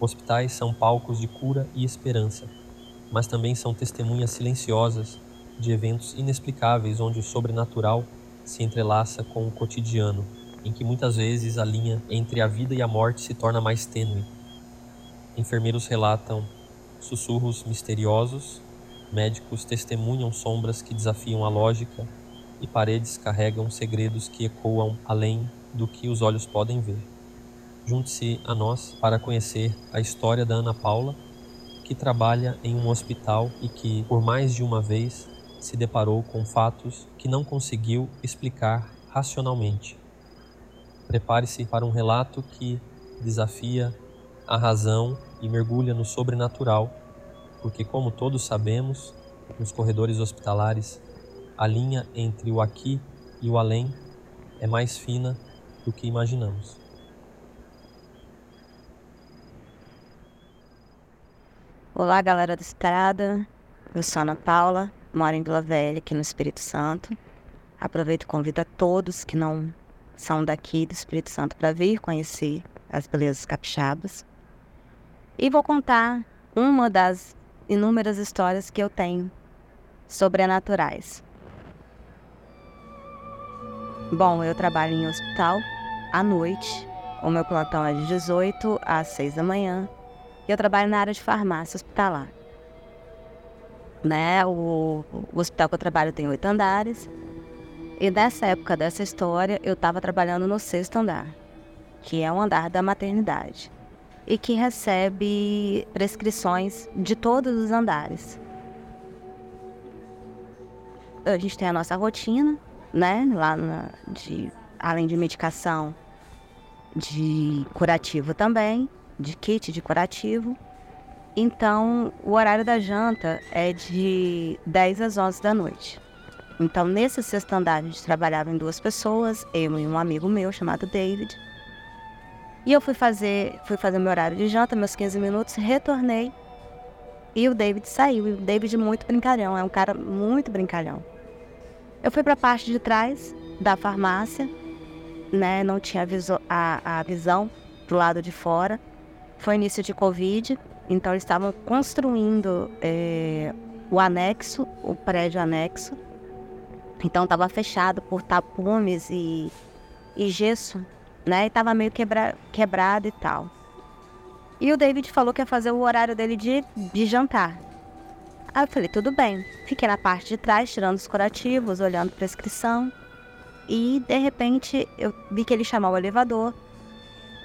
Hospitais são palcos de cura e esperança, mas também são testemunhas silenciosas de eventos inexplicáveis onde o sobrenatural se entrelaça com o cotidiano, em que muitas vezes a linha entre a vida e a morte se torna mais tênue. Enfermeiros relatam sussurros misteriosos, médicos testemunham sombras que desafiam a lógica e paredes carregam segredos que ecoam além do que os olhos podem ver. Junte-se a nós para conhecer a história da Ana Paula, que trabalha em um hospital e que, por mais de uma vez, se deparou com fatos que não conseguiu explicar racionalmente. Prepare-se para um relato que desafia a razão e mergulha no sobrenatural, porque, como todos sabemos, nos corredores hospitalares, a linha entre o aqui e o além é mais fina do que imaginamos. Olá, galera da estrada. Eu sou Ana Paula, moro em Vila Velha, aqui no Espírito Santo. Aproveito e convido a todos que não são daqui do Espírito Santo para vir conhecer as belezas capixabas. E vou contar uma das inúmeras histórias que eu tenho sobrenaturais. Bom, eu trabalho em hospital à noite. O meu plantão é de 18 às 6 da manhã. Eu trabalho na área de farmácia hospitalar. Né? O, o hospital que eu trabalho tem oito andares. E nessa época dessa história, eu estava trabalhando no sexto andar, que é o andar da maternidade, e que recebe prescrições de todos os andares. A gente tem a nossa rotina, né? Lá na, de, além de medicação, de curativo também, de kit de curativo. Então, o horário da janta é de 10 às 11 da noite. Então, nesse sexto andar, a gente trabalhava em duas pessoas, eu e um amigo meu chamado David. E eu fui fazer, fui fazer meu horário de janta, meus 15 minutos, retornei e o David saiu. E o David muito brincalhão, é um cara muito brincalhão. Eu fui para a parte de trás da farmácia, né? Não tinha a, a visão do lado de fora. Foi início de Covid, então eles estavam construindo é, o anexo, o prédio anexo. Então estava fechado por tapumes e, e gesso, né? E estava meio quebra, quebrado e tal. E o David falou que ia fazer o horário dele de, de jantar. Aí eu falei, tudo bem. Fiquei na parte de trás, tirando os curativos, olhando prescrição. E de repente eu vi que ele chamou o elevador.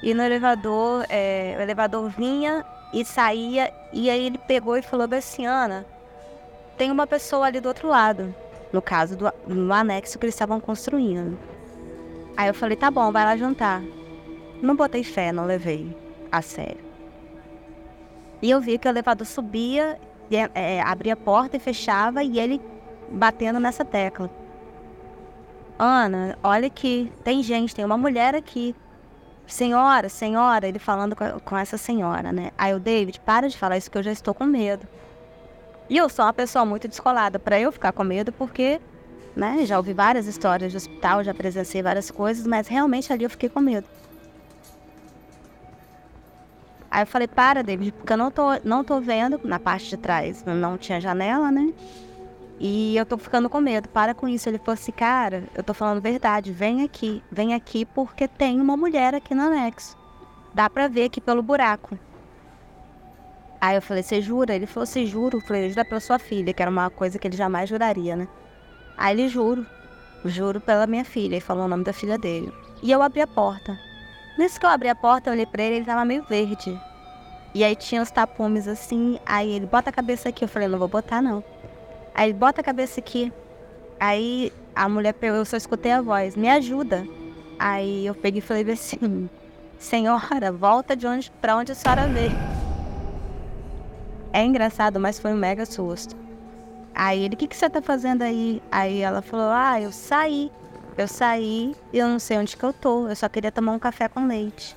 E no elevador, é, o elevador vinha e saía. E aí ele pegou e falou assim, Ana, tem uma pessoa ali do outro lado. No caso, do, no anexo que eles estavam construindo. Aí eu falei, tá bom, vai lá jantar. Não botei fé, não levei a sério. E eu vi que o elevador subia é, é, abria a porta e fechava e ele batendo nessa tecla. Ana, olha aqui, tem gente, tem uma mulher aqui. Senhora, senhora, ele falando com, com essa senhora, né? Aí o David, para de falar isso que eu já estou com medo. E eu sou uma pessoa muito descolada para eu ficar com medo, porque, né, já ouvi várias histórias de hospital, já presenciei várias coisas, mas realmente ali eu fiquei com medo. Aí eu falei, para, David, porque eu não tô, não tô vendo na parte de trás. Não tinha janela, né? E eu tô ficando com medo, para com isso. Ele falou assim, cara, eu tô falando verdade, vem aqui, vem aqui porque tem uma mulher aqui no anexo. Dá pra ver aqui pelo buraco. Aí eu falei, você jura? Ele falou, você juro. Eu falei, jura pela sua filha, que era uma coisa que ele jamais juraria, né? Aí ele juro, juro pela minha filha, e falou o nome da filha dele. E eu abri a porta. Nesse que eu abri a porta, eu olhei pra ele, ele tava meio verde. E aí tinha os tapumes assim, aí ele bota a cabeça aqui. Eu falei, não vou botar não. Aí bota a cabeça aqui. Aí a mulher eu só escutei a voz, me ajuda. Aí eu peguei e falei assim, senhora, volta de onde para onde a senhora veio. É engraçado, mas foi um mega susto. Aí ele, o que, que você tá fazendo aí? Aí ela falou, ah, eu saí. Eu saí e eu não sei onde que eu tô. Eu só queria tomar um café com leite.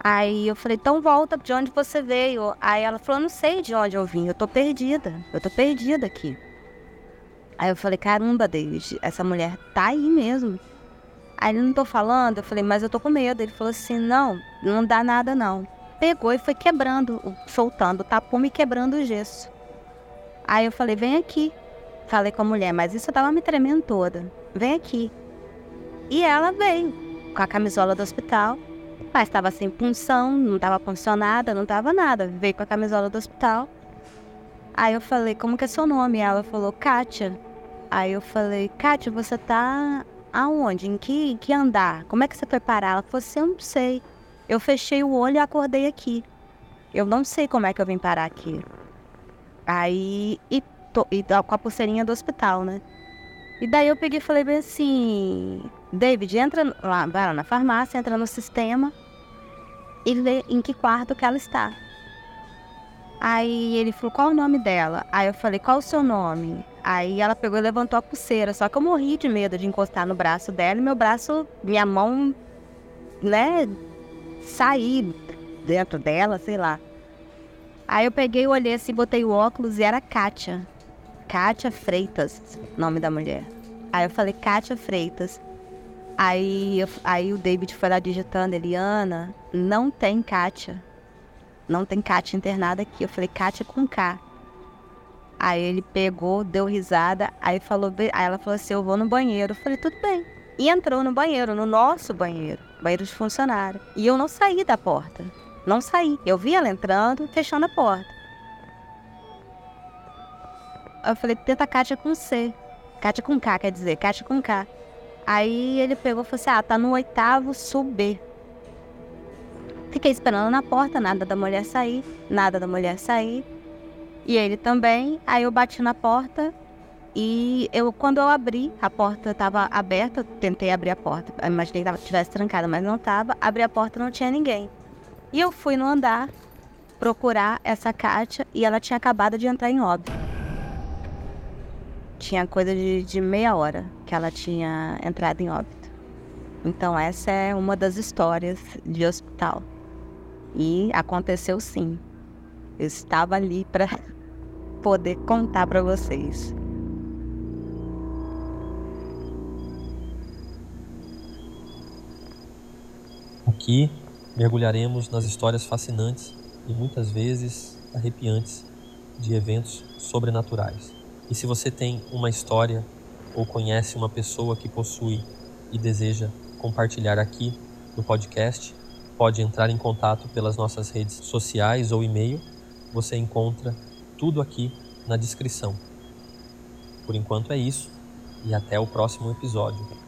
Aí eu falei, então volta de onde você veio. Aí ela falou, não sei de onde eu vim, eu tô perdida. Eu tô perdida aqui. Aí eu falei, caramba, David, essa mulher tá aí mesmo. Aí ele não tô falando, eu falei, mas eu tô com medo. Ele falou assim, não, não dá nada não. pegou e foi quebrando, soltando o tapume e quebrando o gesso. Aí eu falei, vem aqui. Falei com a mulher, mas isso tava me tremendo toda. Vem aqui. E ela veio, com a camisola do hospital, mas estava sem punção, não estava puncionada, não estava nada. Veio com a camisola do hospital. Aí eu falei, como que é seu nome? Ela falou, Kátia. Aí eu falei, Kátia, você tá aonde? Em que, em que andar? Como é que você foi parar? Ela falou assim, eu não sei. Eu fechei o olho e acordei aqui. Eu não sei como é que eu vim parar aqui. Aí, e, tô, e com a pulseirinha do hospital, né? E daí eu peguei e falei bem assim, David, entra lá, vai lá na farmácia, entra no sistema e vê em que quarto que ela está. Aí ele falou, qual o nome dela? Aí eu falei, qual o seu nome? Aí ela pegou e levantou a pulseira, só que eu morri de medo de encostar no braço dela e meu braço, minha mão, né, sair dentro dela, sei lá. Aí eu peguei, olhei assim, botei o óculos e era Kátia. Kátia Freitas, nome da mulher. Aí eu falei, Kátia Freitas. Aí, aí o David foi lá digitando, Eliana, não tem Kátia. Não tem Kátia internada aqui. Eu falei, Kátia com K. Aí ele pegou, deu risada, aí falou, aí ela falou assim, eu vou no banheiro. Eu falei, tudo bem. E entrou no banheiro, no nosso banheiro, banheiro de funcionário. E eu não saí da porta. Não saí. Eu vi ela entrando, fechando a porta. Eu falei, tenta Kátia com C. Kátia com K, quer dizer, Kátia com K. Aí ele pegou e falou assim: ah, tá no oitavo sub Fiquei esperando na porta, nada da mulher sair, nada da mulher sair. E ele também. Aí eu bati na porta e eu, quando eu abri, a porta estava aberta, tentei abrir a porta. Eu imaginei que estivesse trancada, mas não estava. Abri a porta não tinha ninguém. E eu fui no andar procurar essa Kátia e ela tinha acabado de entrar em óbito. Tinha coisa de, de meia hora que ela tinha entrado em óbito. Então, essa é uma das histórias de hospital. E aconteceu sim. Eu estava ali para poder contar para vocês. Aqui mergulharemos nas histórias fascinantes e muitas vezes arrepiantes de eventos sobrenaturais. E se você tem uma história ou conhece uma pessoa que possui e deseja compartilhar aqui no podcast, pode entrar em contato pelas nossas redes sociais ou e-mail. Você encontra tudo aqui na descrição. Por enquanto é isso e até o próximo episódio.